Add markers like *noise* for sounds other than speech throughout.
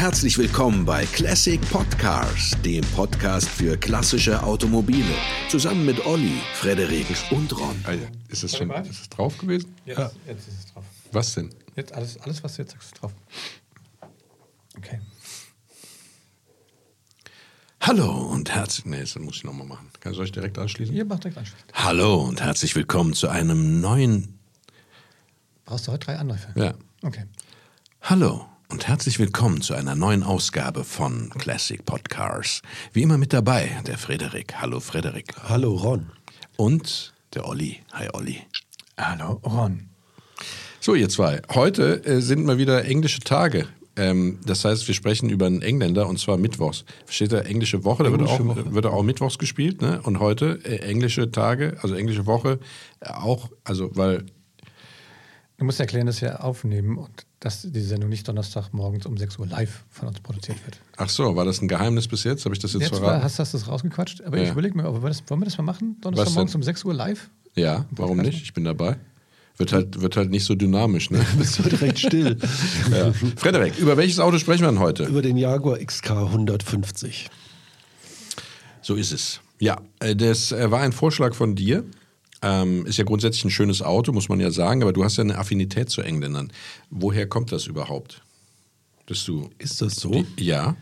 Herzlich willkommen bei Classic Podcars, dem Podcast für klassische Automobile. Zusammen mit Olli, Frederik und Ron. Alter, ist es schon ist es drauf gewesen? Jetzt, Ja. jetzt ist es drauf. Was denn? Jetzt alles, alles, was du jetzt sagst, ist drauf. Okay. Hallo und herzlich. Nee, das muss ich nochmal machen. Kann ich euch direkt anschließen? Ihr macht direkt anschließend. Hallo und herzlich willkommen zu einem neuen. Brauchst du heute drei Anläufe? Ja. Okay. Hallo und herzlich willkommen zu einer neuen Ausgabe von Classic Podcars. Wie immer mit dabei der Frederik. Hallo Frederik. Hallo Ron. Und der Olli. Hi Olli. Hallo, Ron. So, ihr zwei. Heute äh, sind mal wieder englische Tage. Ähm, das heißt, wir sprechen über einen Engländer und zwar mittwochs. Versteht ihr? Englische Woche, da wird auch, Woche. wird auch mittwochs gespielt. Ne? Und heute äh, englische Tage, also englische Woche äh, auch, also weil Du musst erklären, dass wir aufnehmen und dass die Sendung nicht Donnerstagmorgens um 6 Uhr live von uns produziert wird. Ach so, war das ein Geheimnis bis jetzt? Habe ich das jetzt, Jetzt war, verraten? hast, hast du das rausgequatscht, aber Ja. ich überlege mir, ob wir das, wollen wir das mal machen? Donnerstagmorgens denn? um 6 Uhr live? Ja, warum nicht? Ich bin dabei. Wird halt, wird halt nicht so dynamisch, ne? *laughs* Bist du direkt still. *laughs* ja. Frederik, über welches Auto sprechen wir denn heute? Über den Jaguar XK 150. So ist es. Ja, äh, das äh, war ein Vorschlag von dir. Ähm, ist ja grundsätzlich ein schönes Auto, muss man ja sagen, aber du hast ja eine Affinität zu Engländern. Woher kommt das überhaupt? Dass du. Ist das so? Die, ja,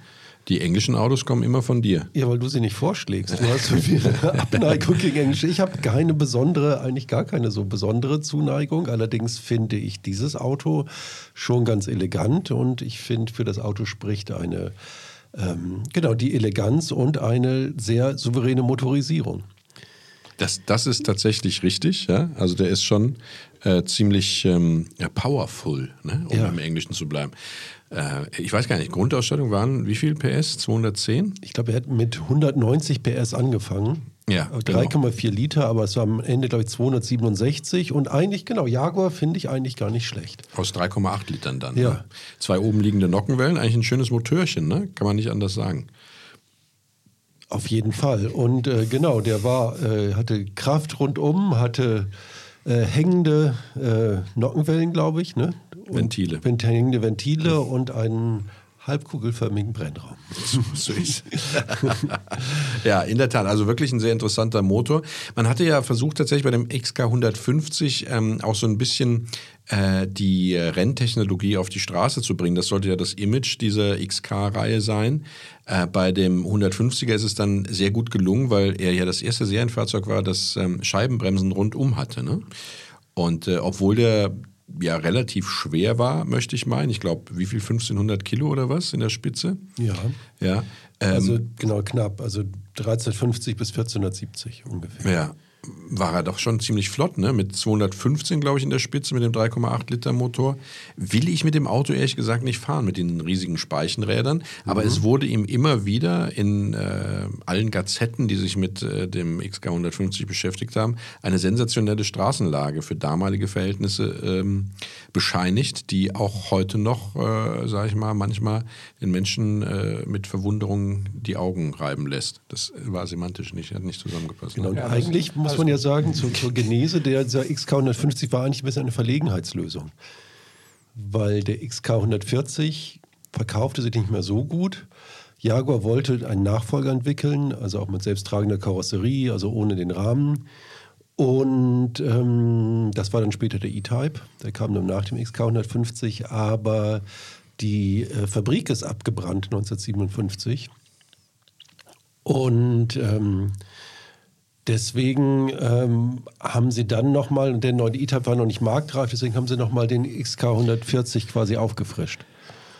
die englischen Autos kommen immer von dir. Ja, weil du sie nicht vorschlägst. Du hast so viel *laughs* Abneigung gegen Englisch. Ich habe keine besondere, eigentlich gar keine so besondere Zuneigung. Allerdings finde ich dieses Auto schon ganz elegant und ich finde, für das Auto spricht eine, ähm, genau, die Eleganz und eine sehr souveräne Motorisierung. Das, das ist tatsächlich richtig, ja. Also der ist schon äh, ziemlich ähm, ja, powerful, ne? um Ja. im Englischen zu bleiben. Äh, ich weiß gar nicht, Grundausstattung waren wie viel PS? 210? Ich glaube, er hat mit 190 PS angefangen. Ja, Äh, genau. 3,4 Liter, aber es war am Ende, glaube ich, 267. Und eigentlich, genau, Jaguar finde ich eigentlich gar nicht schlecht. Aus 3,8 Litern dann. Ja. Ne? Zwei oben liegende Nockenwellen, eigentlich ein schönes Motörchen, ne? Kann man nicht anders sagen. Auf jeden Fall. Und äh, genau, der war, äh, hatte Kraft rundum, hatte äh, hängende äh, Nockenwellen, glaube ich. Ne? Und Ventile. Vent hängende Ventile und einen halbkugelförmigen Brennraum. *laughs* So ist Ja, in der Tat. Also wirklich ein sehr interessanter Motor. Man hatte ja versucht, tatsächlich bei dem XK 150 ähm, auch so ein bisschen die äh, Renntechnologie auf die Straße zu bringen. Das sollte ja das Image dieser XK-Reihe sein. Äh, bei dem 150er ist es dann sehr gut gelungen, weil er ja das erste Serienfahrzeug war, das ähm, Scheibenbremsen rundum hatte. Ne? Und äh, obwohl der ja relativ schwer war, möchte ich meinen. Ich glaube, wie viel? 1500 Kilo oder was in der Spitze? Ja. Ja. Ähm, Also genau knapp, also 1350 bis 1470 ungefähr. Ja, war er doch schon ziemlich flott, ne? Mit 215, glaube ich, in der Spitze mit dem 3,8 Liter Motor. Will ich mit dem Auto ehrlich gesagt nicht fahren, mit den riesigen Speichenrädern. Aber es wurde ihm immer wieder in äh, allen Gazetten, die sich mit äh, dem XK 150 beschäftigt haben, eine sensationelle Straßenlage für damalige Verhältnisse ähm, bescheinigt, die auch heute noch, äh, sage ich mal, manchmal den Menschen äh, mit Verwunderung die Augen reiben lässt. Das war semantisch nicht, hat nicht zusammengepasst. Genau, und Ja, eigentlich muss alles man ja sagen, zur, zur Genese der, dieser XK 150 war eigentlich ein bisschen eine Verlegenheitslösung. Weil der XK 140 verkaufte sich nicht mehr so gut. Jaguar wollte einen Nachfolger entwickeln, also auch mit selbsttragender Karosserie, also ohne den Rahmen. Und ähm, das war dann später der E-Type, der kam dann nach dem XK 150, aber die äh, Fabrik ist abgebrannt 1957. Und ähm, deswegen ähm, haben sie dann nochmal, und der neue E-Type war noch nicht marktreif, deswegen haben sie nochmal den XK 140 quasi aufgefrischt.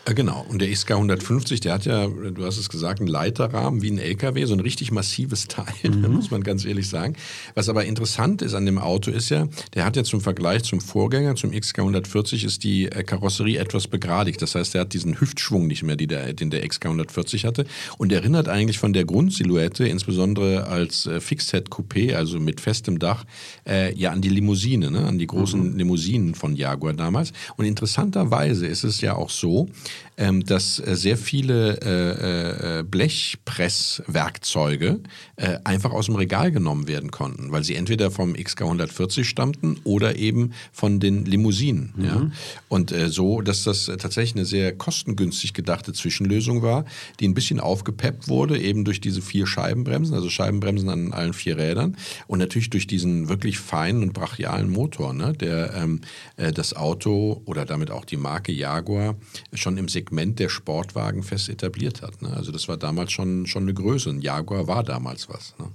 Äh, Genau, und der XK 150, der hat ja, du hast es gesagt, einen Leiterrahmen wie ein LKW, so ein richtig massives Teil, *laughs* muss man ganz ehrlich sagen. Was aber interessant ist an dem Auto ist ja, der hat ja zum Vergleich zum Vorgänger, zum XK 140, ist die äh, Karosserie etwas begradigt. Das heißt, der hat diesen Hüftschwung nicht mehr, der, den der XK 140 hatte und erinnert eigentlich von der Grundsilhouette, insbesondere als äh, Fixed-Head-Coupé, also mit festem Dach, äh, ja an die Limousine, ne? an die großen Limousinen von Jaguar damals. Und interessanterweise ist es ja auch so, ähm, dass äh, sehr viele äh, äh, Blechpresswerkzeuge äh, einfach aus dem Regal genommen werden konnten, weil sie entweder vom XK 140 stammten oder eben von den Limousinen. Mhm. Ja? Und so, dass das tatsächlich eine sehr kostengünstig gedachte Zwischenlösung war, die ein bisschen aufgepeppt wurde, eben durch diese vier Scheibenbremsen, also Scheibenbremsen an allen vier Rädern und natürlich durch diesen wirklich feinen und brachialen Motor, ne, der ähm, äh, das Auto oder damit auch die Marke Jaguar schon im Segment der Sportwagen fest etabliert hat. Ne? Also das war damals schon, schon eine Größe. Ein Jaguar war damals was. Ne?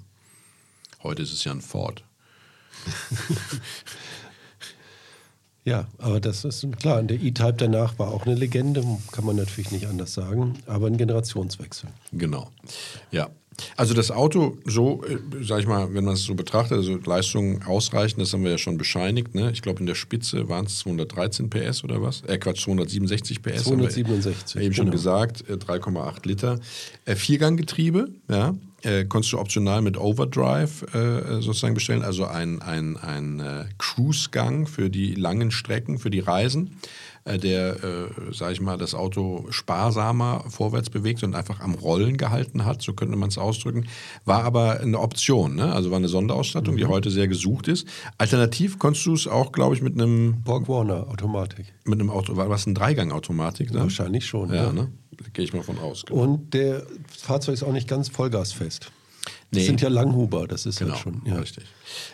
Heute ist es ja ein Ford. *laughs* Ja, aber das ist klar. Der E-Type danach war auch eine Legende, kann man natürlich nicht anders sagen, aber ein Generationswechsel. Genau. Ja. Also das Auto, so, äh, sag ich mal, wenn man es so betrachtet, also Leistung ausreichend, das haben wir ja schon bescheinigt. Ne? Ich glaube, in der Spitze waren es 213 PS oder was? Äh, Quatsch, 267 PS. 267. Eben schon genau. gesagt, 3,8 äh, Liter. Äh, Vierganggetriebe, ja äh, konntest du optional mit Overdrive äh, sozusagen bestellen, also ein, ein, ein äh, Cruise-Gang für die langen Strecken, für die Reisen, äh, der, äh, sage ich mal, das Auto sparsamer vorwärts bewegt und einfach am Rollen gehalten hat, so könnte man es ausdrücken, war aber eine Option, ne? also war eine Sonderausstattung, mhm. die heute sehr gesucht ist. Alternativ konntest du es auch, glaube ich, mit einem... Borg Warner Automatik. Mit einem Auto, war was ein Dreigang-Automatik? Ne? Wahrscheinlich schon, ja. ja. Ne? Gehe ich mal von aus. Genau. Und der Fahrzeug ist auch nicht ganz vollgasfest. Das nee. sind ja Langhuber, das ist genau, halt schon. Ja. Richtig.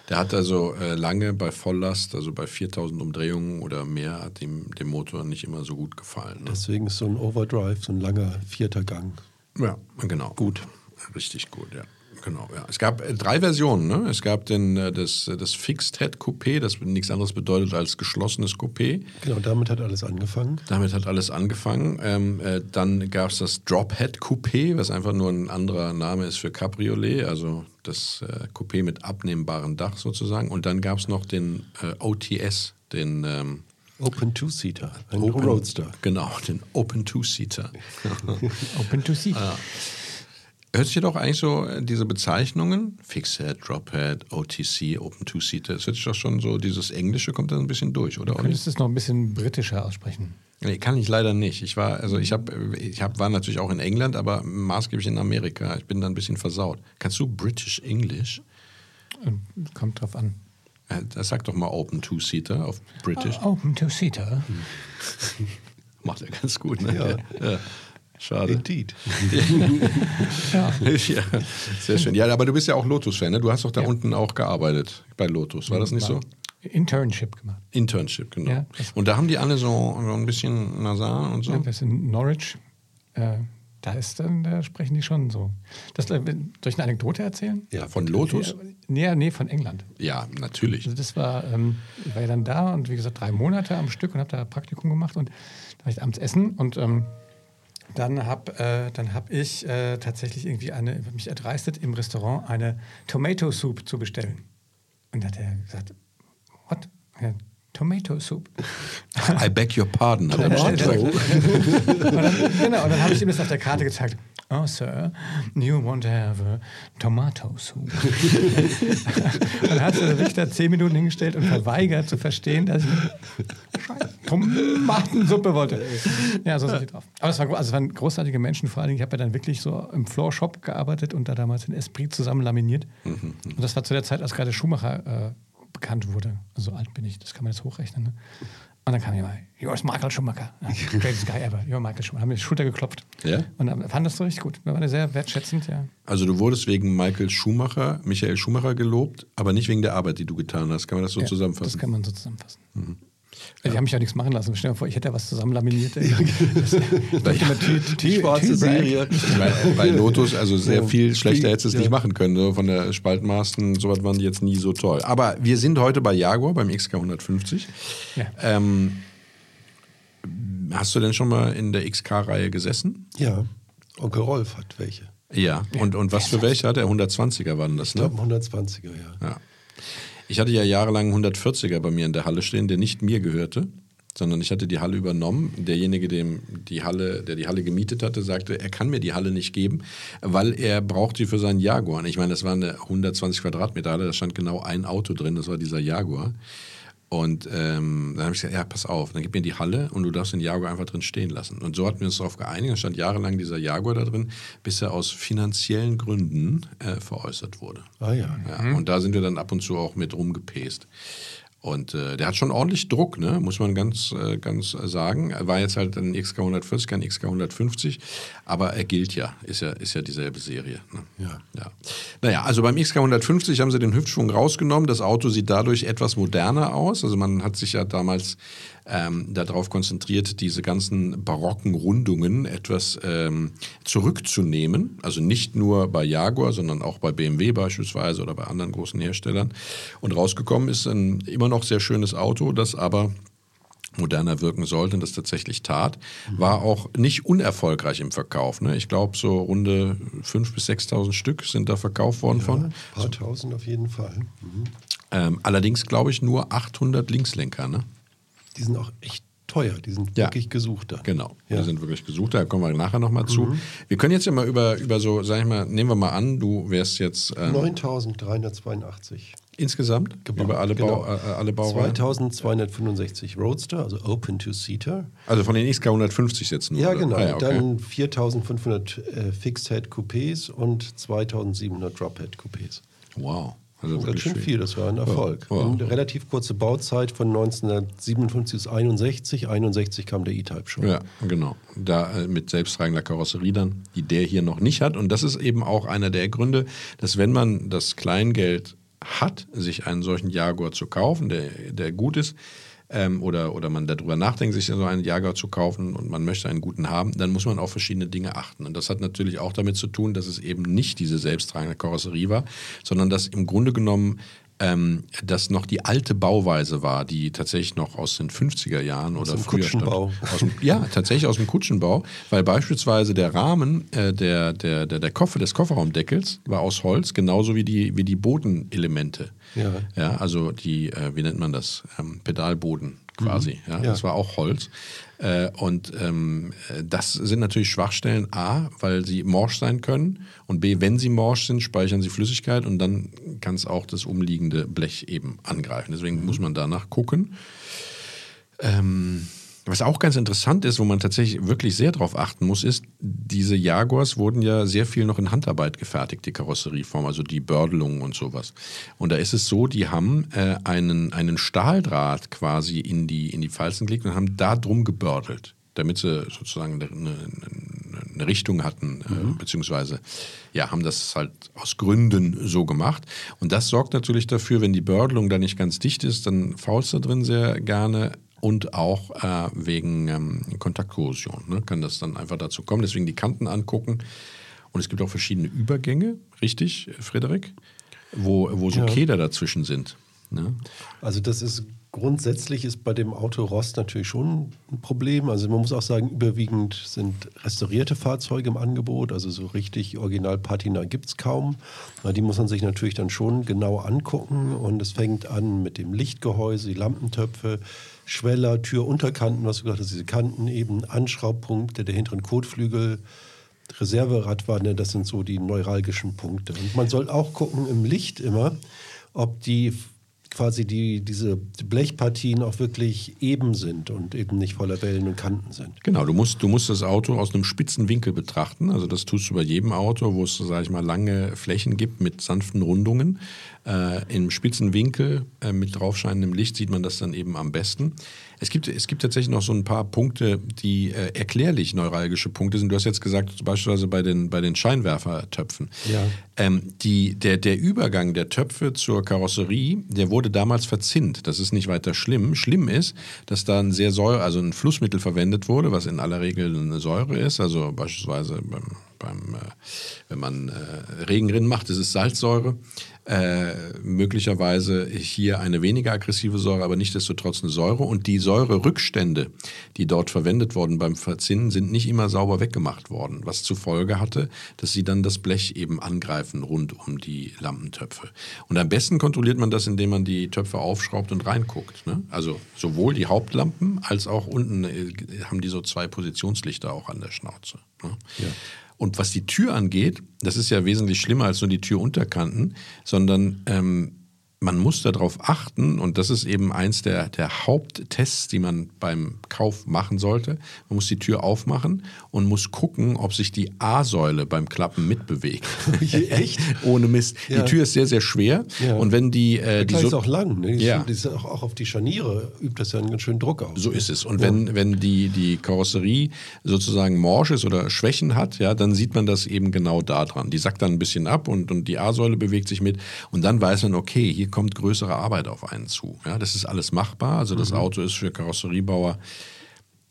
Der hat also äh, lange bei Volllast, also bei 4000 Umdrehungen oder mehr, hat ihm dem Motor nicht immer so gut gefallen. Ne? Deswegen ist so ein Overdrive, so ein langer vierter Gang. Ja, genau. Gut. Richtig gut, ja. Genau, ja. Es gab äh, drei Versionen. Ne? Es gab den, äh, das, äh, das Fixed Head Coupé, das nichts anderes bedeutet als geschlossenes Coupé. Genau, damit hat alles angefangen. Damit hat alles angefangen. Ähm, äh, dann gab es das Drop Head Coupé, was einfach nur ein anderer Name ist für Cabriolet, also das äh, Coupé mit abnehmbarem Dach sozusagen. Und dann gab es noch den äh, OTS, den ähm, Open Two-Seater, ein Open, Roadster. Genau, den Open Two-Seater. Open Two-Seater. *laughs* Hört sich doch eigentlich so äh, diese Bezeichnungen, Fixhead, Drophead, OTC, Open Two-Seater, es hört sich doch schon so, dieses Englische kommt da ein bisschen durch, oder? Du könntest es noch ein bisschen britischer aussprechen. Nee, kann ich leider nicht. Ich war, also ich habe, ich hab, war natürlich auch in England, aber maßgeblich in Amerika. Ich bin da ein bisschen versaut. Kannst du British English? Ähm, kommt drauf an. Das sag doch mal Open Two-Seater auf British. Uh, open Two-Seater. *laughs* Macht er ganz gut, ne? Ja. ja. Schade. Indeed. *laughs* ja. *laughs* ja. sehr schön. Ja, aber du bist ja auch Lotus-Fan, ne? Du hast doch da ja. unten auch gearbeitet bei Lotus, war das nicht so? Internship gemacht. Internship, genau. Ja, und da haben die alle so, so ein bisschen nasal und so. Ja, wir sind in Norwich. Äh, da ist dann, da sprechen die schon so. Das, äh, soll ich eine Anekdote erzählen? Ja, von Lotus? Nee, nee, von England. Ja, natürlich. Also das war, ähm, ich war ja dann da und wie gesagt, drei Monate am Stück und habe da Praktikum gemacht und da war ich abends essen und ähm, dann habe äh, hab ich äh, tatsächlich irgendwie eine, mich erdreistet, im Restaurant eine Tomato Soup zu bestellen. Und da hat er gesagt, what? Tomato Soup. I beg your pardon. Tomato. und dann, genau, und dann habe ich ihm das auf der Karte gezeigt. Oh, Sir, you want to have a tomato soup. dann hat der Richter zehn Minuten hingestellt und verweigert zu verstehen, dass ich Tomatensuppe wollte. Ja, so sind die drauf. Aber es, war, also es waren großartige Menschen, vor allen Dingen, ich habe ja dann wirklich so im Floor Shop gearbeitet und da damals in Esprit zusammen laminiert. Mhm. Und das war zu der Zeit, als gerade Schumacher äh, bekannt wurde. Also so alt bin ich, das kann man jetzt hochrechnen. Ne? Und dann kam jemand, Joris Michael Schumacher. *laughs* Greatest guy ever. Joris Michael Schumacher. Haben mir die Schulter geklopft. Ja? Und dann fand das so richtig gut. Wir waren sehr wertschätzend, ja. Also du wurdest wegen Michael Schumacher, Michael Schumacher gelobt, aber nicht wegen der Arbeit, die du getan hast. Kann man das so ja, zusammenfassen? Das kann man so zusammenfassen. Mhm. Die haben mich auch nichts machen lassen. Stell dir vor, ich hätte ja was zusammen laminiert. die *laughs* schwarze Serie. Weil, weil Lotus, also sehr viel schlechter hätte es ja. nicht machen können. So von der Spaltmaßen, sowas waren die jetzt nie so toll. Aber wir sind heute bei Jaguar, beim XK 150. Ja. Ähm, hast du denn schon mal in der XK-Reihe gesessen? Ja. Onkel Rolf hat welche. Ja, und, und was für welche hat er? 120er waren das, ne? Ich glaube 120er, ja. ja. Ich hatte ja jahrelang einen 140er bei mir in der Halle stehen, der nicht mir gehörte, sondern ich hatte die Halle übernommen. Derjenige, dem die Halle, der die Halle gemietet hatte, sagte, er kann mir die Halle nicht geben, weil er braucht sie für seinen Jaguar. Und ich meine, das war eine 120 Quadratmeter Halle, da stand genau ein Auto drin, das war dieser Jaguar. Und ähm, dann habe ich gesagt, ja, pass auf, dann gib mir die Halle und du darfst den Jaguar einfach drin stehen lassen. Und so hatten wir uns darauf geeinigt, da stand jahrelang dieser Jaguar da drin, bis er aus finanziellen Gründen äh, veräußert wurde. Ah ja. ja. Und da sind wir dann ab und zu auch mit rumgepest. Und äh, der hat schon ordentlich Druck, ne? muss man ganz, äh, ganz sagen. Er war jetzt halt ein XK 140, kein XK 150, aber er gilt ja, ist ja, ist ja dieselbe Serie. Ne? Ja. ja. Naja, also beim XK 150 haben sie den Hüftschwung rausgenommen. Das Auto sieht dadurch etwas moderner aus. Also man hat sich ja damals ähm, darauf konzentriert, diese ganzen barocken Rundungen etwas ähm, zurückzunehmen. Also nicht nur bei Jaguar, sondern auch bei BMW beispielsweise oder bei anderen großen Herstellern. Und rausgekommen ist ein immer noch sehr schönes Auto, das aber moderner wirken sollte und das tatsächlich tat, war auch nicht unerfolgreich im Verkauf. Ne? Ich glaube, so runde 5.000 bis 6.000 Stück sind da verkauft worden ja, von. Ein paar tausend auf jeden Fall. Mhm. Ähm, allerdings, glaube ich, nur 800 Linkslenker. Ne? Die sind auch echt teuer, die sind ja. wirklich gesucht da. Genau, ja. die sind wirklich gesucht, da kommen wir nachher nochmal mhm. zu. Wir können jetzt ja mal über, über so, sag ich mal, nehmen wir mal an, du wärst jetzt... Ähm, 9.382. Insgesamt? Gebaut. Über alle, genau. Bau, äh, alle Baureihen? 2265 Roadster, also Open Two-Seater. Also von den XK 150 jetzt nur? Ja, genau. Ah, ja, okay. Dann 4500 äh, Fixed-Head-Coupés und 2700 Drop-Head-Coupés. Wow. Also das ist schon viel, das war ein Erfolg. Ja, ja. Eine relativ kurze Bauzeit von 1957 bis 61. 61 kam der E-Type schon. Ja, genau. Da äh, mit selbsttragender Karosserie dann, die der hier noch nicht hat. Und das ist eben auch einer der Gründe, dass wenn man das Kleingeld hat, sich einen solchen Jaguar zu kaufen, der, der gut ist, ähm, oder, oder man darüber nachdenkt, sich so einen Jaguar zu kaufen und man möchte einen guten haben, dann muss man auf verschiedene Dinge achten. Und das hat natürlich auch damit zu tun, dass es eben nicht diese selbsttragende Karosserie war, sondern dass im Grunde genommen ähm, das noch die alte Bauweise war, die tatsächlich noch aus den 50er Jahren aus oder dem früher Kutschenbau. Dem, ja, tatsächlich aus dem Kutschenbau, weil beispielsweise der Rahmen äh, der, der, der, der Koffer, des Kofferraumdeckels war aus Holz, genauso wie die, wie die Bodenelemente. Ja. ja also die, äh, wie nennt man das? Ähm, Pedalboden quasi. Mhm. Ja. Das war auch Holz. Äh, und ähm, das sind natürlich Schwachstellen, A, weil sie morsch sein können und B, wenn sie morsch sind, speichern sie Flüssigkeit und dann kann es auch das umliegende Blech eben angreifen. Deswegen muss man danach gucken. Ähm, was auch ganz interessant ist, wo man tatsächlich wirklich sehr drauf achten muss, ist, diese Jaguars wurden ja sehr viel noch in Handarbeit gefertigt, die Karosserieform, also die Bördelungen und sowas. Und da ist es so, die haben äh, einen, einen Stahldraht quasi in die, in die Falzen gelegt und haben da drum gebördelt, damit sie sozusagen eine, eine, eine Richtung hatten, äh, beziehungsweise ja, haben das halt aus Gründen so gemacht. Und das sorgt natürlich dafür, wenn die Bördelung da nicht ganz dicht ist, dann faulst da drin sehr gerne und auch äh, wegen ähm, Kontaktkorrosion ne, kann das dann einfach dazu kommen. Deswegen die Kanten angucken. Und es gibt auch verschiedene Übergänge, richtig, Frederik? Wo, wo so Ja. Keder dazwischen sind. Ne? Also das ist grundsätzlich ist bei dem Auto Rost natürlich schon ein Problem. Also man muss auch sagen, überwiegend sind restaurierte Fahrzeuge im Angebot. Also so richtig Original Patina gibt es kaum. Na, Die muss man sich natürlich dann schon genau angucken. Und es fängt an mit dem Lichtgehäuse, die Lampentöpfe, Schweller, Türunterkanten, was du gesagt hast, diese Kanten eben, Anschraubpunkte der hinteren Kotflügel, Reserveradwanne, das sind so die neuralgischen Punkte. Und man soll auch gucken im Licht immer, ob die quasi die, diese Blechpartien auch wirklich eben sind und eben nicht voller Wellen und Kanten sind. Genau, du musst, du musst das Auto aus einem spitzen Winkel betrachten. Also das tust du bei jedem Auto, wo es, sage ich mal, lange Flächen gibt mit sanften Rundungen. Äh, Im spitzen Winkel äh, mit draufscheinendem Licht sieht man das dann eben am besten. Es gibt, es gibt tatsächlich noch so ein paar Punkte, die äh, erklärlich neuralgische Punkte sind. Du hast jetzt gesagt, beispielsweise bei den, bei den Scheinwerfertöpfen. Ja. Ähm, die, der, der Übergang der Töpfe zur Karosserie, der wurde damals verzinnt. Das ist nicht weiter schlimm. Schlimm ist, dass da ein sehr Säure, also ein Flussmittel verwendet wurde, was in aller Regel eine Säure ist. Also beispielsweise beim, beim äh, wenn man äh, Regenrinnen macht, ist es Salzsäure. Äh, möglicherweise hier eine weniger aggressive Säure, aber nichtsdestotrotz eine Säure. Und die Säurerückstände, die dort verwendet wurden beim Verzinnen, sind nicht immer sauber weggemacht worden, was zur Folge hatte, dass sie dann das Blech eben angreifen rund um die Lampentöpfe. Und am besten kontrolliert man das, indem man die Töpfe aufschraubt und reinguckt. Ne? Also sowohl die Hauptlampen als auch unten äh, haben die so zwei Positionslichter auch an der Schnauze. Ne? Und was die Tür angeht, das ist ja wesentlich schlimmer als nur die Türunterkanten, sondern ähm, man muss darauf achten, und das ist eben eins der, der Haupttests, die man beim Kauf machen sollte. Man muss die Tür aufmachen und muss gucken, ob sich die A-Säule beim Klappen mitbewegt. *laughs* *laughs* Echt? Ohne Mist. Ja. Die Tür ist sehr, sehr schwer. Ja. Und wenn die. Äh, die so ist auch lang. Ne? Die, Ja. ist, auch, auch auf die Scharniere übt das ja einen ganz schönen Druck aus. So ist es. Und wenn, wenn die, die Karosserie sozusagen morsch ist oder Schwächen hat, ja, dann sieht man das eben genau da dran. Die sackt dann ein bisschen ab und, und die A-Säule bewegt sich mit. Und dann weiß man, okay, hier kommt größere Arbeit auf einen zu. Ja, das ist alles machbar. Also das Auto ist für Karosseriebauer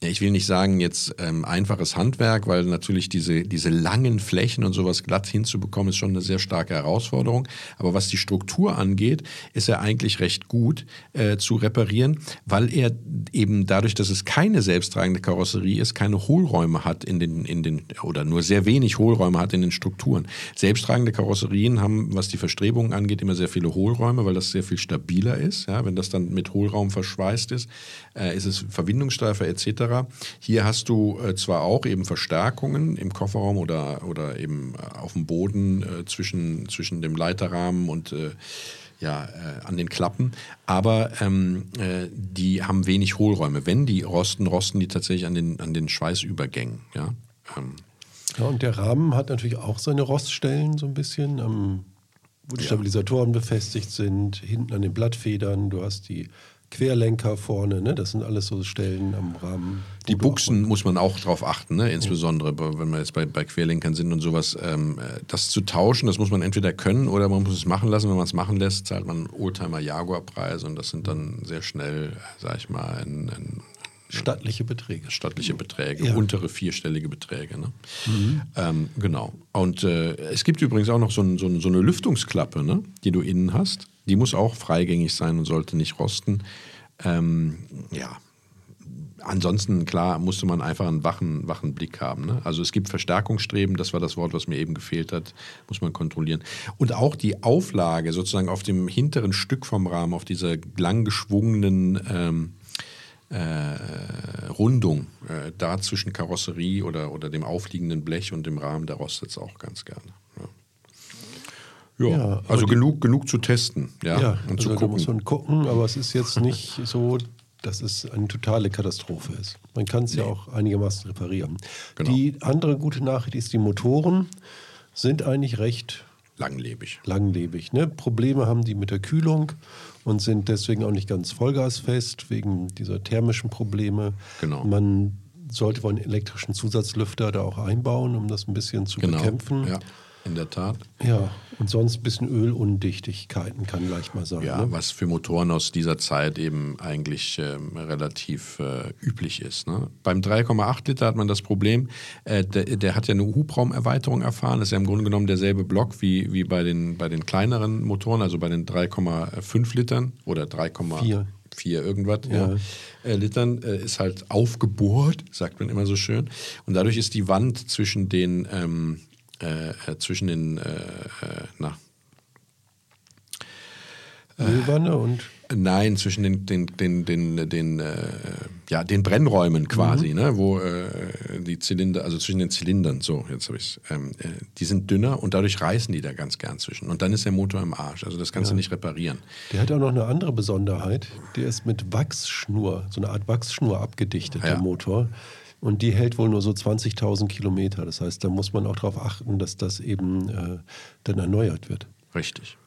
ich will nicht sagen jetzt ähm, einfaches Handwerk, weil natürlich diese, diese langen Flächen und sowas glatt hinzubekommen, ist schon eine sehr starke Herausforderung. Aber was die Struktur angeht, ist er eigentlich recht gut äh, zu reparieren, weil er eben dadurch, dass es keine selbsttragende Karosserie ist, keine Hohlräume hat in den, in den oder nur sehr wenig Hohlräume hat in den Strukturen. Selbsttragende Karosserien haben, was die Verstrebungen angeht, immer sehr viele Hohlräume, weil das sehr viel stabiler ist. Ja, wenn das dann mit Hohlraum verschweißt ist, äh, ist es Verbindungsstreifer etc. Hier hast du äh, zwar auch eben Verstärkungen im Kofferraum oder, oder eben äh, auf dem Boden äh, zwischen, zwischen dem Leiterrahmen und äh, ja, äh, an den Klappen, aber ähm, äh, die haben wenig Hohlräume. Wenn die rosten, rosten die tatsächlich an den, an den Schweißübergängen. Ja? Ähm, Ja, und der Rahmen hat natürlich auch seine Roststellen so ein bisschen, am, wo die Stabilisatoren befestigt sind, hinten an den Blattfedern. Du hast die Querlenker vorne, ne? das sind alles so Stellen am Rahmen. Die Buchsen muss man auch drauf achten, ne? insbesondere bei- wenn wir jetzt bei, bei Querlenkern sind und sowas. Ähm, äh, das zu tauschen, das muss man entweder können oder man muss es machen lassen. Wenn man es machen lässt, zahlt man Oldtimer Jaguar-Preis und das sind dann sehr schnell, sag ich mal, ein, ein stattliche Beträge. stattliche Beträge, Ja. untere vierstellige Beträge. Ne? Ähm, genau. Und äh, es gibt übrigens auch noch so, ein, so, ein, so eine Lüftungsklappe, ne? die du innen hast. Die muss auch freigängig sein und sollte nicht rosten. Ähm, ja. Ansonsten, klar, musste man einfach einen wachen, wachen Blick haben. Ne? Also es gibt Verstärkungsstreben, das war das Wort, was mir eben gefehlt hat, muss man kontrollieren. Und auch die Auflage sozusagen auf dem hinteren Stück vom Rahmen, auf dieser lang geschwungenen ähm, äh, Rundung äh, da zwischen Karosserie oder, oder dem aufliegenden Blech und dem Rahmen, da rostet es auch ganz gerne. Ja, ja, Ja, also die- genug, genug zu testen ja, Ja, und also zu da muss gucken. man gucken, aber es ist jetzt nicht so, dass es eine totale Katastrophe ist. Man kann es ja auch einigermaßen reparieren. Genau. Die andere gute Nachricht ist, die Motoren sind eigentlich recht Langlebig. langlebig. Ne? Probleme haben die mit der Kühlung und sind deswegen auch nicht ganz vollgasfest, wegen dieser thermischen Probleme. Genau. Man sollte wohl einen elektrischen Zusatzlüfter da auch einbauen, um das ein bisschen zu Genau. bekämpfen. Ja, in der Tat. Ja, und sonst ein bisschen Ölundichtigkeiten kann leicht mal sein. Ja, ne? was für Motoren aus dieser Zeit eben eigentlich ähm, relativ äh, üblich ist. Ne? Beim 3,8 Liter hat man das Problem, äh, der, der hat ja eine Hubraumerweiterung erfahren. Das ist ja im Grunde genommen derselbe Block wie, wie bei, den, bei den kleineren Motoren, also bei den 3,5 Litern oder 3,4 Vier. irgendwas ja. Ja. äh, Litern, äh, ist halt aufgebohrt, sagt man immer so schön. Und dadurch ist die Wand zwischen den, ähm, äh, äh, zwischen den, äh, äh, na, Ölwanne und Nein, zwischen den, den, den, den, den, äh, ja, den Brennräumen quasi, ne, wo äh, die Zylinder, also zwischen den Zylindern, so, jetzt habe ich ähm, äh, die sind dünner und dadurch reißen die da ganz gern zwischen. Und dann ist der Motor im Arsch. Also das kannst du nicht reparieren. der hat auch noch eine andere Besonderheit. Der ist mit Wachsschnur, so eine Art Wachsschnur abgedichtet, Ja. der Motor. Und die hält wohl nur so 20.000 Kilometer. Das heißt, da muss man auch darauf achten, dass das eben äh, dann erneuert wird. Richtig.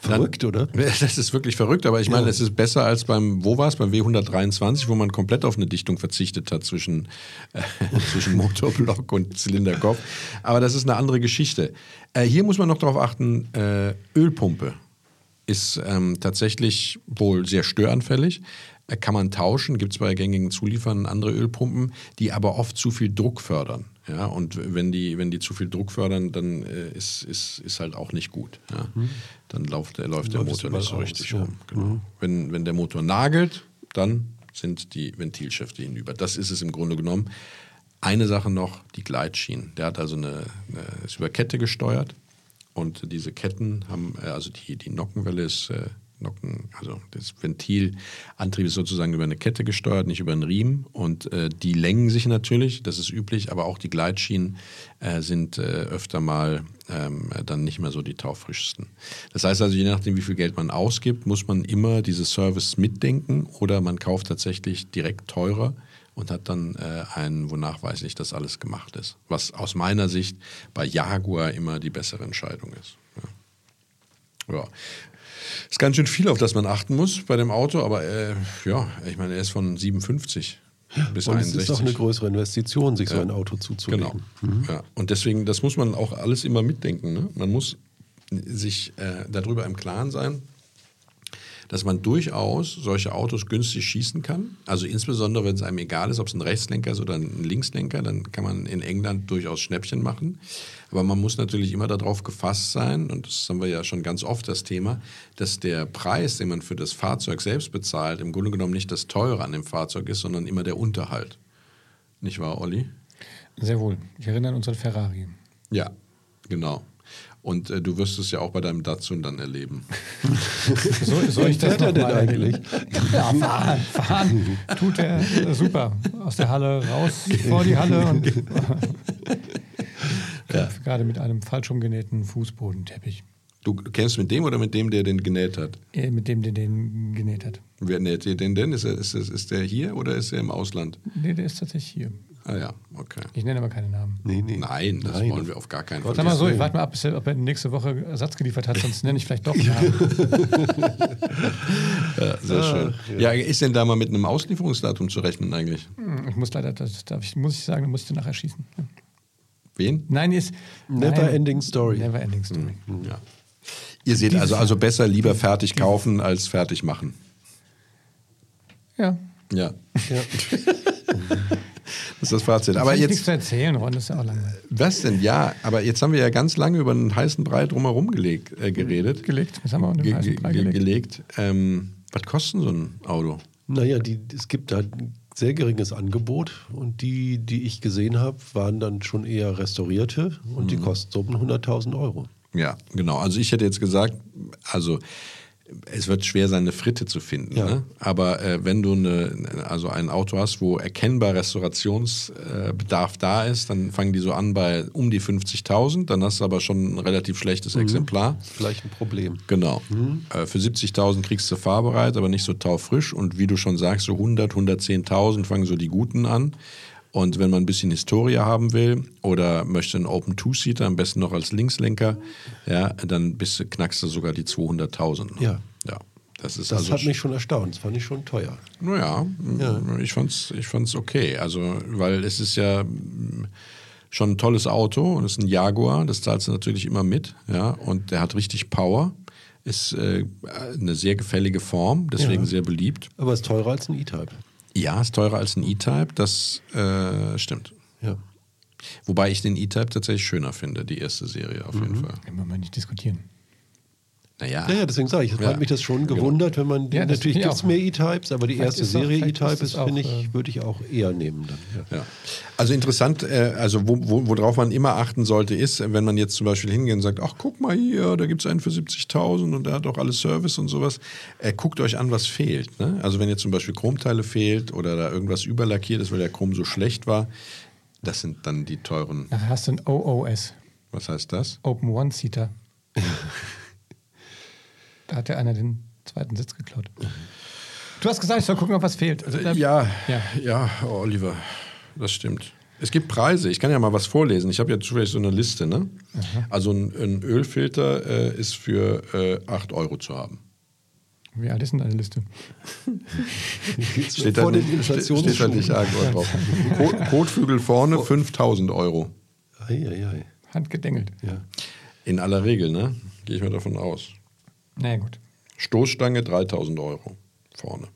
Verrückt, oder? *laughs* Das ist wirklich verrückt, aber ich meine, es ist besser als beim, wo war es, beim W123, wo man komplett auf eine Dichtung verzichtet hat zwischen, äh, *laughs* zwischen Motorblock und Zylinderkopf. Aber das ist eine andere Geschichte. Äh, hier muss man noch darauf achten, äh, Ölpumpe ist ähm, tatsächlich wohl sehr störanfällig. Äh, Kann man tauschen, gibt es bei gängigen Zulieferern andere Ölpumpen, die aber oft zu viel Druck fördern. Ja, und wenn die, wenn die zu viel Druck fördern, dann äh, ist, ist, ist halt auch nicht gut. Ja. Dann läuft, der- läuft der Motor nicht so überall richtig ja. rum. Genau. Wenn, wenn der Motor nagelt, dann sind die Ventilschäfte hinüber. Das ist es im Grunde genommen. Eine Sache noch, die Gleitschienen. Der hat also eine, eine ist über Kette gesteuert und diese Ketten haben, äh, also die, die Nockenwelle ist äh, Nocken, also das Ventilantrieb ist sozusagen über eine Kette gesteuert, nicht über einen Riemen. Und äh, die längen sich natürlich, das ist üblich, aber auch die Gleitschienen äh, sind äh, öfter mal ähm, dann nicht mehr so die taufrischsten. Das heißt also, je nachdem, wie viel Geld man ausgibt, muss man immer diese Service mitdenken oder man kauft tatsächlich direkt teurer und hat dann äh, einen, wo nachweislich das alles gemacht ist. Was aus meiner Sicht bei Jaguar immer die bessere Entscheidung ist. Ja. ja. Ist ganz schön viel, auf das man achten muss bei dem Auto, aber äh, ja, ich meine, er ist von 57 bis Und 61. es ist auch eine größere Investition, sich so Ja. ein Auto zuzulegen. Genau. Ja. Und deswegen, das muss man auch alles immer mitdenken. Ne? Man muss sich äh, darüber im Klaren sein, dass man durchaus solche Autos günstig schießen kann. Also insbesondere, wenn es einem egal ist, ob es ein Rechtslenker ist oder ein Linkslenker, dann kann man in England durchaus Schnäppchen machen. Aber man muss natürlich immer darauf gefasst sein, und das haben wir ja schon ganz oft das Thema, dass der Preis, den man für das Fahrzeug selbst bezahlt, im Grunde genommen nicht das Teure an dem Fahrzeug ist, sondern immer der Unterhalt. Nicht wahr, Olli? Sehr wohl. Ich erinnere an unseren Ferrari. Ja, genau. Und äh, du wirst es ja auch bei deinem Datsun dann erleben. *laughs* So, soll ich das noch denn eigentlich? *laughs* Ja, fahren, fahren. Tut er äh, super. Aus der Halle raus, vor die Halle und *laughs* kämpft gerade mit einem falsch umgenähten Fußbodenteppich. Du kennst mit dem oder mit dem, der den genäht hat? Äh, Mit dem, der den genäht hat. Wer näht dir den denn? Ist, er, ist, ist der hier oder ist er im Ausland? Nee, der ist tatsächlich hier. Ah ja, okay. Ich nenne aber keinen Namen. Nee, nee. Nein, das Nein. wollen wir auf gar keinen Fall. Sag mal so, ich warte mal ab, bis er, ob er nächste Woche Ersatz geliefert hat, sonst nenne ich vielleicht doch einen *laughs* Namen. Ja, sehr schön. Ja, ist denn da mal mit einem Auslieferungsdatum zu rechnen eigentlich? Hm, Ich muss leider, das darf ich, muss ich sagen, muss ich dir nachher schießen. Wen? Nein, ist. Never nein, ending story. Never ending story. Ja. Ihr seht also, also besser lieber fertig kaufen als fertig machen. Ja. Ja, Ja. *laughs* das ist das Fazit. Aber Aber jetzt nichts zu erzählen, Ron, das ist ja auch langweilig. was denn? Ja, aber jetzt haben wir ja ganz lange über einen heißen Brei drumherum gelegt, äh, geredet. Gelegt. Was haben wir unter Ge heißen Brei ge gelegt? gelegt. Ähm, was kostet so ein Auto? Naja, die, es gibt halt ein sehr geringes Angebot und die, die ich gesehen habe, waren dann schon eher restaurierte und die kosten so um 100.000 Euro. Ja, genau. Also ich hätte jetzt gesagt, also es wird schwer sein, eine Fritte zu finden. Ja. Ne? Aber äh, wenn du eine, also ein Auto hast, wo erkennbar Restaurationsbedarf da ist, dann fangen die so an bei um die 50.000. Dann hast du aber schon ein relativ schlechtes Exemplar. Vielleicht ein Problem. Genau. Äh, für 70.000 kriegst du fahrbereit, aber nicht so taufrisch. Und wie du schon sagst, so 100, 110.000 fangen so die Guten an. Und wenn man ein bisschen Historie haben will oder möchte einen Open Two-Seater, am besten noch als Linkslenker, ja, dann bist du, knackst du sogar die 200.000. Ja. Ja. Das ist Das also hat mich schon erstaunt. Das fand ich schon teuer. naja, Ja. ich fand's, ich fand's okay. Also, weil es ist ja schon ein tolles Auto und es ist ein Jaguar, das zahlst du natürlich immer mit, ja, und der hat richtig Power. Ist äh, eine sehr gefällige Form, deswegen Ja. sehr beliebt. Aber ist teurer als ein E-Type. Ja, ist teurer als ein E-Type, das äh, stimmt. Ja. Wobei ich den E-Type tatsächlich schöner finde, die erste Serie auf Mhm. jeden Fall. Können wir mal nicht diskutieren. Naja, Ja, ja, deswegen sage ich, es Ja. hat mich das schon gewundert, wenn man, Ja, das natürlich gibt es mehr E-Types, aber die Vielleicht erste ist Serie ist E-Type ist, auch, finde ich, äh, würde ich auch eher nehmen dann. Ja. Ja. Also interessant, äh, also wo, wo, worauf man immer achten sollte, ist, wenn man jetzt zum Beispiel hingeht und sagt, ach guck mal hier, da gibt es einen für 70.000 und der hat auch alles Service und sowas, äh, guckt euch an, was fehlt. Ne? Also wenn jetzt zum Beispiel Chromteile fehlt oder da irgendwas überlackiert ist, weil der Chrom so schlecht war, das sind dann die teuren, Nachher hast du ein OOS, was heißt das? Open One-Seater. *laughs* da hat ja einer den zweiten Sitz geklaut. Du hast gesagt, ich soll gucken, ob was fehlt. Also da- Ja, Ja. ja, oh, Oliver, das stimmt. Es gibt Preise. Ich kann ja mal was vorlesen. Ich habe ja zufällig so eine Liste. Ne? Also ein, ein Ölfilter äh, ist für äh, 8 Euro zu haben. Wie alt ist denn deine Liste? Steht Vor da, den steht, steht da nicht Jaguar drauf. Ko- Kotflügel vorne 5000 Euro. Eieiei. Handgedengelt. Ja. In aller Regel, ne? Gehe ich mal davon aus. Na ja, gut. Stoßstange 3000 Euro vorne.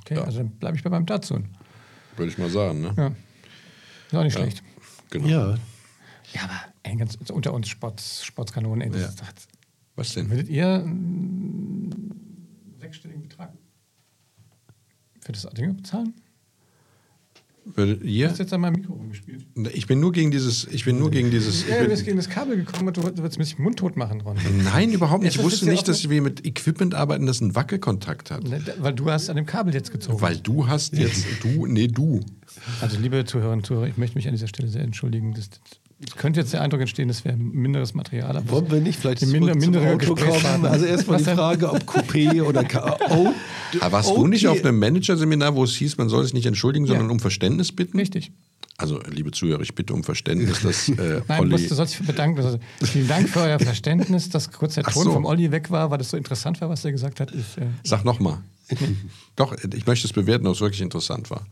Okay, Ja. also dann bleibe ich bei meinem Datsun. Würde ich mal sagen, ne? Ja. Ist auch nicht schlecht. Genau. ja, Ja, aber ey, ganz unter uns Sports, Sportskanonen, ey, das Ja. ist doch, Was denn? würdet ihr einen sechsstelligen Betrag für das Ding bezahlen? Würde Du ihr? hast jetzt an meinem Mikro rumgespielt. Ich bin nur gegen dieses, ich bin nur gegen dieses. Ja, du bist gegen das Kabel gekommen und du du willst mich mundtot machen, Ron. nein, überhaupt nicht. Ich wusste nicht, dass wir mit Equipment arbeiten, das einen Wackelkontakt hat. Ne, da- Weil du hast an dem Kabel jetzt gezogen. Weil du hast jetzt, *laughs* du, nee, du. Also liebe Zuhörerinnen und Zuhörer, ich möchte mich an dieser Stelle sehr entschuldigen. Das könnte jetzt der Eindruck entstehen, das wäre minderes Material. Aber Wollen wir nicht vielleicht minder- mindere Auto kommen? Also erstmal die? Frage, ob Coupé oder Ka *laughs* oh, Aber warst du okay. nicht auf einem Managerseminar, wo es hieß, man soll sich nicht entschuldigen, sondern Ja. um Verständnis bitten? Richtig. Also, liebe Zuhörer, ich bitte um Verständnis, dass äh, *laughs* Nein, Olli. musst, du sollst dich bedanken. Also, vielen Dank für euer Verständnis, dass kurz der Ton so. vom Olli weg war, weil das so interessant war, was er gesagt hat. Ich, äh, Sag nochmal. Doch, ich möchte es bewerten, ob es wirklich interessant war.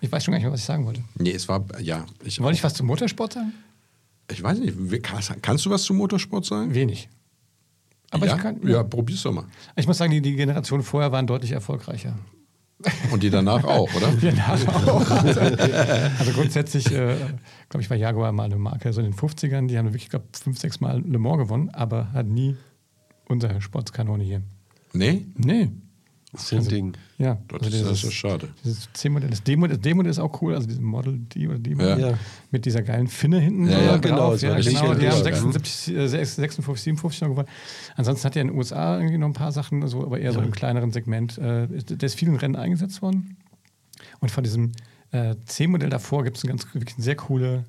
ich weiß schon gar nicht mehr, was ich sagen wollte. Nee, es war, ja. Ich, Wollte ich was zum Motorsport sagen? Ich weiß nicht, kannst, du was zum Motorsport sagen? Wenig. Aber ja? ich kann. ja, probier's doch mal. Ich muss sagen, die, die Generation vorher waren deutlich erfolgreicher. Und die danach auch, oder? *laughs* Genau. Also, also grundsätzlich, äh, glaube ich, war Jaguar mal eine Marke, so in den 50ern, die haben wirklich, glaube fünf, sechs Mal Le Mans gewonnen, aber hat nie unsere Sportskanone hier. Nee? Nee. Das ist ja ein Ding. Ja. Das, also ist, das ist schade. Dieses C-Modell, das D-Modell, das D-Modell ist auch cool, also dieses Model D oder D ja. ja. mit dieser geilen Finne hinten. Ja, ja genau. Ja, genau die haben 76, 56, 57 noch gewonnen. Ansonsten hat er in den USA irgendwie noch ein paar Sachen, so, aber eher so im kleineren Segment. Äh, der ist vielen Rennen eingesetzt worden. Und von diesem äh, C-Modell davor gibt es eine ganz wirklich eine sehr coole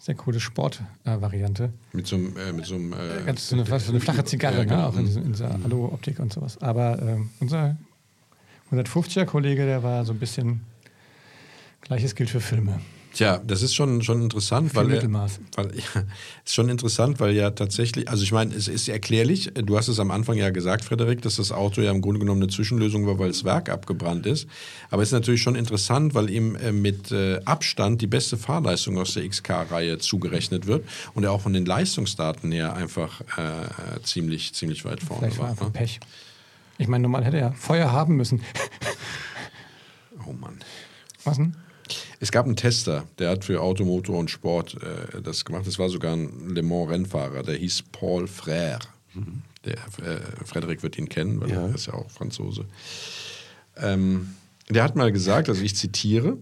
sehr coole Sportvariante. Äh, mit so einem. Äh, mit so einem äh, äh Ganz so eine, so eine flache Zigarre, ja, genau. ne? auch in, dieser, in dieser mhm. Alu-Optik und sowas. Aber ähm, unser 150er Kollege, der war so ein bisschen, gleiches gilt für Filme. Tja, das ist schon, schon interessant, weil, Mittelmaß. weil *laughs* ja, ist schon interessant, weil ja tatsächlich, also ich meine, es ist erklärlich, du hast es am Anfang ja gesagt, Frederik, dass das Auto ja im Grunde genommen eine Zwischenlösung war, weil das Werk abgebrannt ist. Aber es ist natürlich schon interessant, weil ihm äh, mit äh, Abstand die beste Fahrleistung aus der XK-Reihe zugerechnet wird und er auch von den Leistungsdaten her einfach äh, äh ziemlich, ziemlich weit vorne Vielleicht war. war einfach ne? Pech. Ich meine, normal hätte er Feuer haben müssen. *laughs* Oh Mann. Was denn? Es gab einen Tester, der hat für Auto, Motor und Sport äh, das gemacht. Das war sogar ein Le Mans-Rennfahrer, der hieß Paul Frère. Der, äh, Frederik wird ihn kennen, weil Ja. er ist ja auch Franzose. Ähm, der hat mal gesagt, also ich zitiere,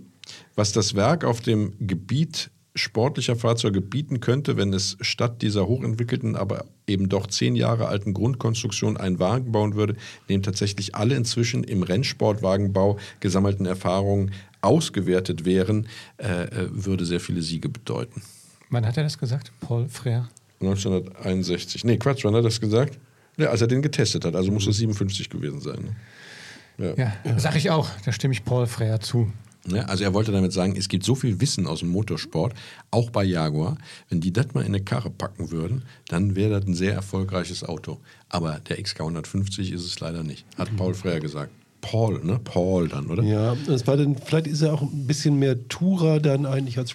was das Werk auf dem Gebiet sportlicher Fahrzeuge bieten könnte, wenn es statt dieser hochentwickelten, aber eben doch zehn Jahre alten Grundkonstruktion einen Wagen bauen würde, in dem tatsächlich alle inzwischen im Rennsportwagenbau gesammelten Erfahrungen ausgewertet wären, äh, äh, würde sehr viele Siege bedeuten. Wann hat er das gesagt? Paul Frère. 1961. Nee, Quatsch, wann hat er das gesagt? Ja, als er den getestet hat, also muss es 57 gewesen sein. Ne? Ja. Ja, sag ich auch. Da stimme ich Paul Frère zu. Ja, also er wollte damit sagen, es gibt so viel Wissen aus dem Motorsport, auch bei Jaguar. Wenn die das mal in eine Karre packen würden, dann wäre das ein sehr erfolgreiches Auto. Aber der XK150 ist es leider nicht, hat Paul Frère gesagt. Paul, ne? Paul dann, oder? Ja, das war dann, vielleicht ist er auch ein bisschen mehr Tourer dann eigentlich als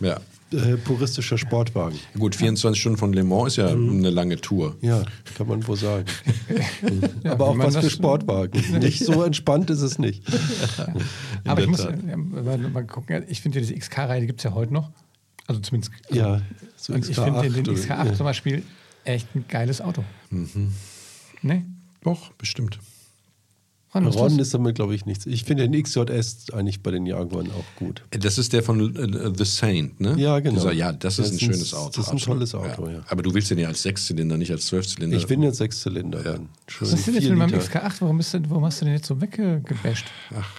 Ja. Äh, puristischer Sportwagen. Gut, 24 Stunden von Le Mans ist ja eine lange Tour. Ja, kann man wohl sagen. *laughs* Ja, Aber auch was für Sportwagen. *laughs* Nicht so entspannt ist es nicht. *laughs* Aber ich muss Tat. ja, mal, mal gucken. ja, Ich finde, diese XK-Reihe, die gibt es ja heute noch. Also zumindest. Ja, so und ich XK8 finde den, den oder- XK8 zum Beispiel echt ein geiles Auto. Ne? Doch, bestimmt. Ron, Ron ist damit, glaube ich, nichts. Ich finde den XJS eigentlich bei den Jaguaren auch gut. Das ist der von äh, The Saint, ne? Ja, genau. Dieser, ja, das, Das ist ein schönes Auto. das ist ein absolut. tolles Auto, ja. Aber du willst den ja als Sechszylinder, nicht als Zwölfzylinder. Ich bin jetzt Sechszylinder. Schön Was ist denn jetzt mit meinem Liter. XK8? Warum, bist du, warum hast du den jetzt so weggebasht? Ach,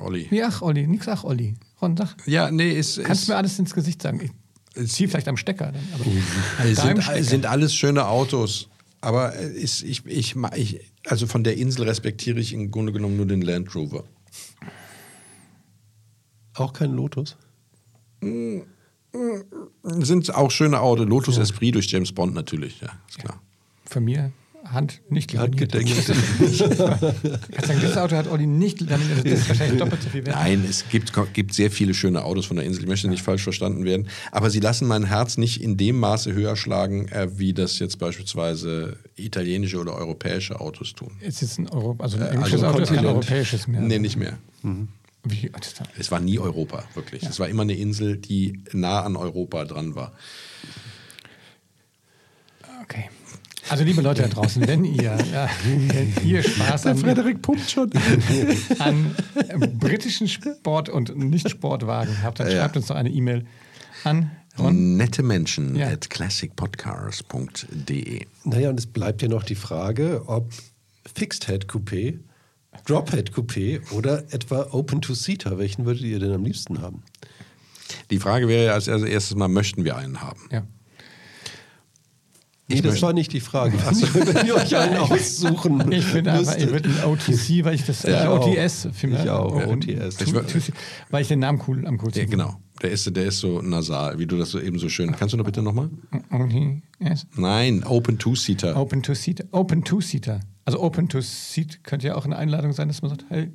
Olli. Wie ach, Olli? Nix ach, Olli. Ron, sag. Ja, nee, ist. Kannst ist, du mir alles ins Gesicht sagen? Ich zieh vielleicht am Stecker. Dann, aber *laughs* sind, Stecker. sind alles schöne Autos. Aber äh, ist, ich, ich, ma- ich, also von der Insel respektiere ich im Grunde genommen nur den Land Rover. Auch kein Lotus? Sind auch schöne Autos. Lotus Esprit durch James Bond natürlich, ja, ist klar. Von mir Hand nicht. *laughs* Kannst sagen, dieses Auto hat Olli nicht laminiert. Das ist *laughs* wahrscheinlich doppelt so viel wert. Nein, es gibt, gibt sehr viele schöne Autos von der Insel. Ich möchte nicht falsch verstanden werden. Aber sie lassen mein Herz nicht in dem Maße höher schlagen, äh, wie das jetzt beispielsweise italienische oder europäische Autos tun. Ist jetzt ein Euro, also ein also englisches Auto ist kein europäisches mehr. Nee, nicht mehr. Wie, ist da- Es war nie Europa, wirklich. Es war immer eine Insel, die nah an Europa dran war. okay. Also liebe Leute da draußen, wenn ihr, ja, wenn ihr Spaß an, Frederik pumpt schon. *laughs* an britischen Sport- und Nicht-Sportwagen habt, dann Ja. schreibt uns doch eine E-Mail an Ron. Nette Menschen Ja. at classicpodcars.de. Naja, und es bleibt ja noch die Frage, ob Fixed Head Coupé, Drop Head Coupé oder etwa Open to Seater, welchen würdet ihr denn am liebsten haben? Die Frage wäre ja als erstes mal, möchten wir einen haben? Ja. Nee, das war nicht die Frage. *laughs* Also, wenn ihr euch einen aussuchen Ich finde aber, ich würde ein OTC, weil ich das äh, ich auch. OTS finde. Ich auch, Oh, OTS. Ich tu- weil ich den Namen cool am coolsten Ja, genau. Der ist, der ist so nasal, wie du das so eben so schön. Kannst du noch bitte nochmal? OTS. Nein, Open Two-Seater. Open to Seater. Open to Seater. Also Open to Seat könnte ja auch eine Einladung sein, dass man sagt, hey,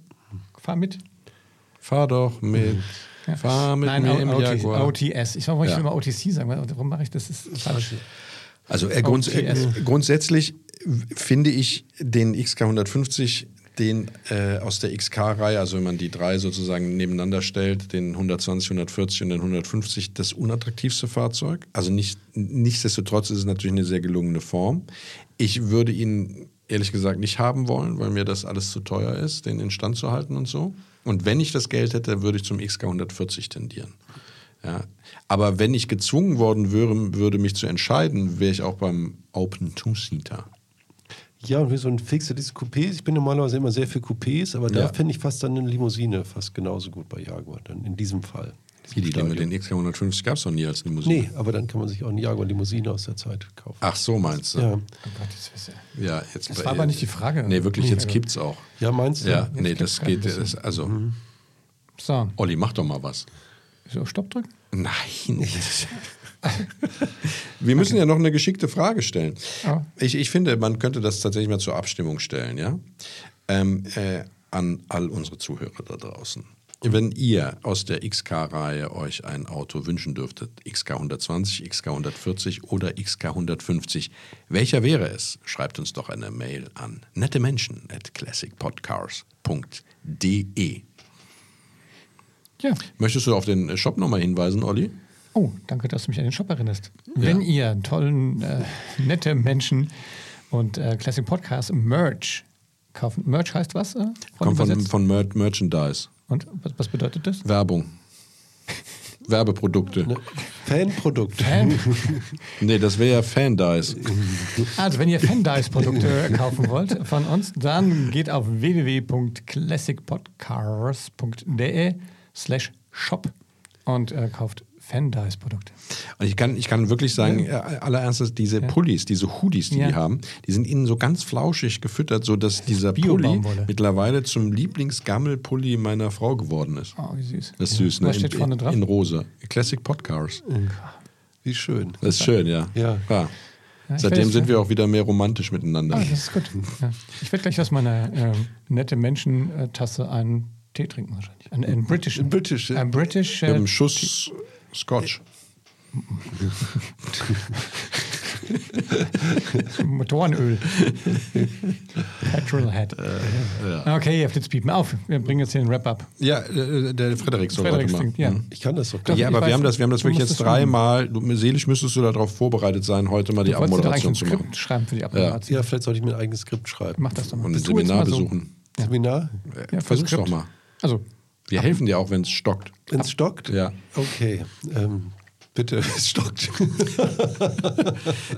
fahr mit. Fahr doch mit. Ja. Fahr mit Nein, mir im OT Jaguar. OTS. Ich, wollte Ja. immer OTC sagen. Warum mache ich das? Das ist falsch. Also äh, grunds äh, grundsätzlich finde ich den XK150, den äh, aus der XK-Reihe, also wenn man die drei sozusagen nebeneinander stellt, den 120, 140 und den 150, das unattraktivste Fahrzeug. Also nicht, nichtsdestotrotz ist es natürlich eine sehr gelungene Form. Ich würde ihn ehrlich gesagt nicht haben wollen, weil mir das alles zu teuer ist, den in Stand zu halten und so. Und wenn ich das Geld hätte, würde ich zum XK140 tendieren. Ja. Aber wenn ich gezwungen worden wäre, würde mich zu entscheiden, wäre ich auch beim Open Two-Seater. Ja, und wie so ein fixes Coupé. Ich bin normalerweise immer sehr für Coupés, aber da Ja. finde ich fast dann eine Limousine fast genauso gut bei Jaguar, dann in diesem Fall. Wie die Stadion. den XK150 gab es noch nie als Limousine. Nee, aber dann kann man sich auch eine Jaguar-Limousine aus der Zeit kaufen. Ach so, meinst du? Ja, Oh Gott, das wisse. Ja, jetzt Das bei- war aber nicht die Frage. Nee, wirklich, jetzt Nee, kippt's auch. ja meinst du? Ja, jetzt nee, das geht. Das, also, So, Olli, mach doch mal was. So Stopp drücken. Nein. *laughs* Wir müssen ja noch eine geschickte Frage stellen. Ja. Ich, ich finde, man könnte das tatsächlich mal zur Abstimmung stellen, ja? Ähm, äh, an all unsere Zuhörer da draußen. Wenn ihr aus der XK-Reihe euch ein Auto wünschen dürftet, XK 120, XK 140 oder XK 150, welcher wäre es? Schreibt uns doch eine Mail an nettemenschen at classicpodcars.de. Ja. Möchtest du auf den Shop nochmal hinweisen, Olli? Oh, danke, dass du mich an den Shop erinnerst. Wenn ihr tollen, äh, *laughs* nette Menschen und äh, Classic Podcast Merch kaufen. Merch heißt was? Äh, Kommt von, von Mer Merchandise. Und was, was bedeutet das? Werbung. *laughs* Werbeprodukte. Ne? Fanprodukt. Fan? *laughs* Nee, das wäre ja Fandice. Also, wenn ihr Fandice-Produkte kaufen wollt von uns, dann geht auf www.classicpodcars.de slash shop und äh, kauft Fandice-Produkte. Und ich kann, ich kann wirklich sagen, äh, aller Ernstes, diese Pullis, diese Hoodies, die Ja. die haben, die sind innen so ganz flauschig gefüttert, sodass dieser Pulli mittlerweile zum Lieblingsgammelpulli meiner Frau geworden ist. Oh, wie süß. Das ist süß, ne? Was steht in, vorne drauf? In rosa. Classic Podcars. Wie schön. Das ist schön, ja. Ja. Ja, Seitdem sind ja. wir auch wieder mehr romantisch miteinander. Ah, das ist gut. Ja. Ich werde gleich aus meiner ähm, nette Menschen-Tasse einen Tee trinken wahrscheinlich. Einen, einen British. Ein British, ja. Ein British. Mit Äh, einem Schuss Scotch. *laughs* Motorenöl. Petrolhead. Äh, Okay, ihr Flitzpiepen auf. Wir bringen jetzt hier einen Wrap-up. Ja, äh, der Frederik soll Frederik heute singt, machen. ja. Mhm. Ich kann das doch Doch, ja, ich aber weiß, wir haben das, wir haben das wirklich jetzt dreimal. Du, seelisch müsstest du darauf vorbereitet sein, heute mal die Du Abmoderation ein zu machen. Skript schreiben für die Abmoderation. Ja, vielleicht sollte ich mir ein eigenes Skript schreiben. Mach das doch mal. Und ein jetzt Seminar mal so. besuchen. Seminar? Ja, Versuch's doch mal. Also, Wir helfen dir auch, wenn es stockt. Wenn es stockt? Ja. Okay. Ähm, bitte, *laughs* es stockt.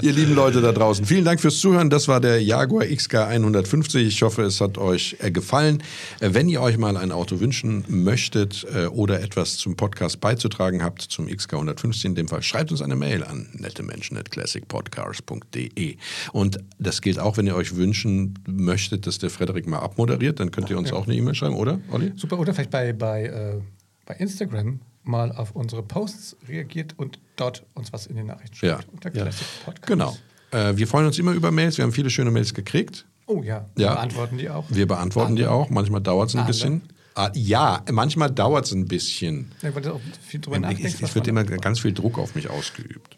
Ihr lieben Leute da draußen, vielen Dank fürs Zuhören. Das war der Jaguar XK 150. Ich hoffe, es hat euch äh, gefallen. Äh, Wenn ihr euch mal ein Auto wünschen möchtet äh, oder etwas zum Podcast beizutragen habt, zum XK 150 in dem Fall, schreibt uns eine Mail an nettemenschen.classicpodcars.de. Und das gilt auch, wenn ihr euch wünschen möchtet, dass der Frederik mal abmoderiert, dann könnt ihr uns auch eine E-Mail schreiben, oder, Olli? super. Oder vielleicht bei, bei, äh, bei Instagram mal auf unsere Posts reagiert und dort uns was in den Nachrichten schreibt. Ja. Unter Ja. Podcast. Genau. Äh, Wir freuen uns immer über Mails. Wir haben viele schöne Mails gekriegt. Oh ja, Ja. wir beantworten die auch. Wir beantworten die Alle. auch. Manchmal dauert es ein Alle. bisschen. Ah, ja, manchmal dauert es ein bisschen. Ja, weil auch viel drüber nachdenkst. Es, es wird immer da- ganz viel Druck auf mich ausgeübt,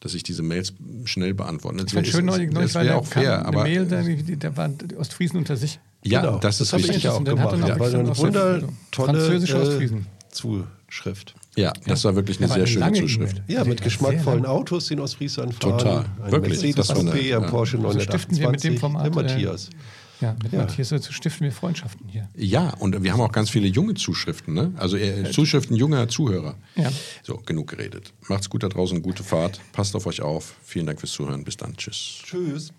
dass ich diese Mails schnell beantworte. Ich fand schön neulich, neulich das wäre da auch fair, eine aber Mail, da, die- da waren die Ostfriesen unter sich. ja, Genau, das ist habe ich richtig. ja auch gemacht. Ja, weil eine wundertolle französische äh, Ostfriesen. zu, Schrift. Ja, das war wirklich eine war sehr eine schöne Zuschrift. E-Mail. Ja, Die mit geschmackvollen Autos, den Ostfriesland fahren. Total. Ein Wirklich. Mercedes Coupé, ein ja. Porsche So stiften wir mit dem 928, Format. der äh, Matthias. Ja, mit Ja. Matthias so stiften wir Freundschaften hier. Ja, und wir haben auch ganz viele junge Zuschriften, ne? Also äh, Zuschriften junger Zuhörer. Ja. So, genug geredet. Macht's gut da draußen, gute Fahrt. Passt auf euch auf. Vielen Dank fürs Zuhören. Bis dann. Tschüss. Tschüss.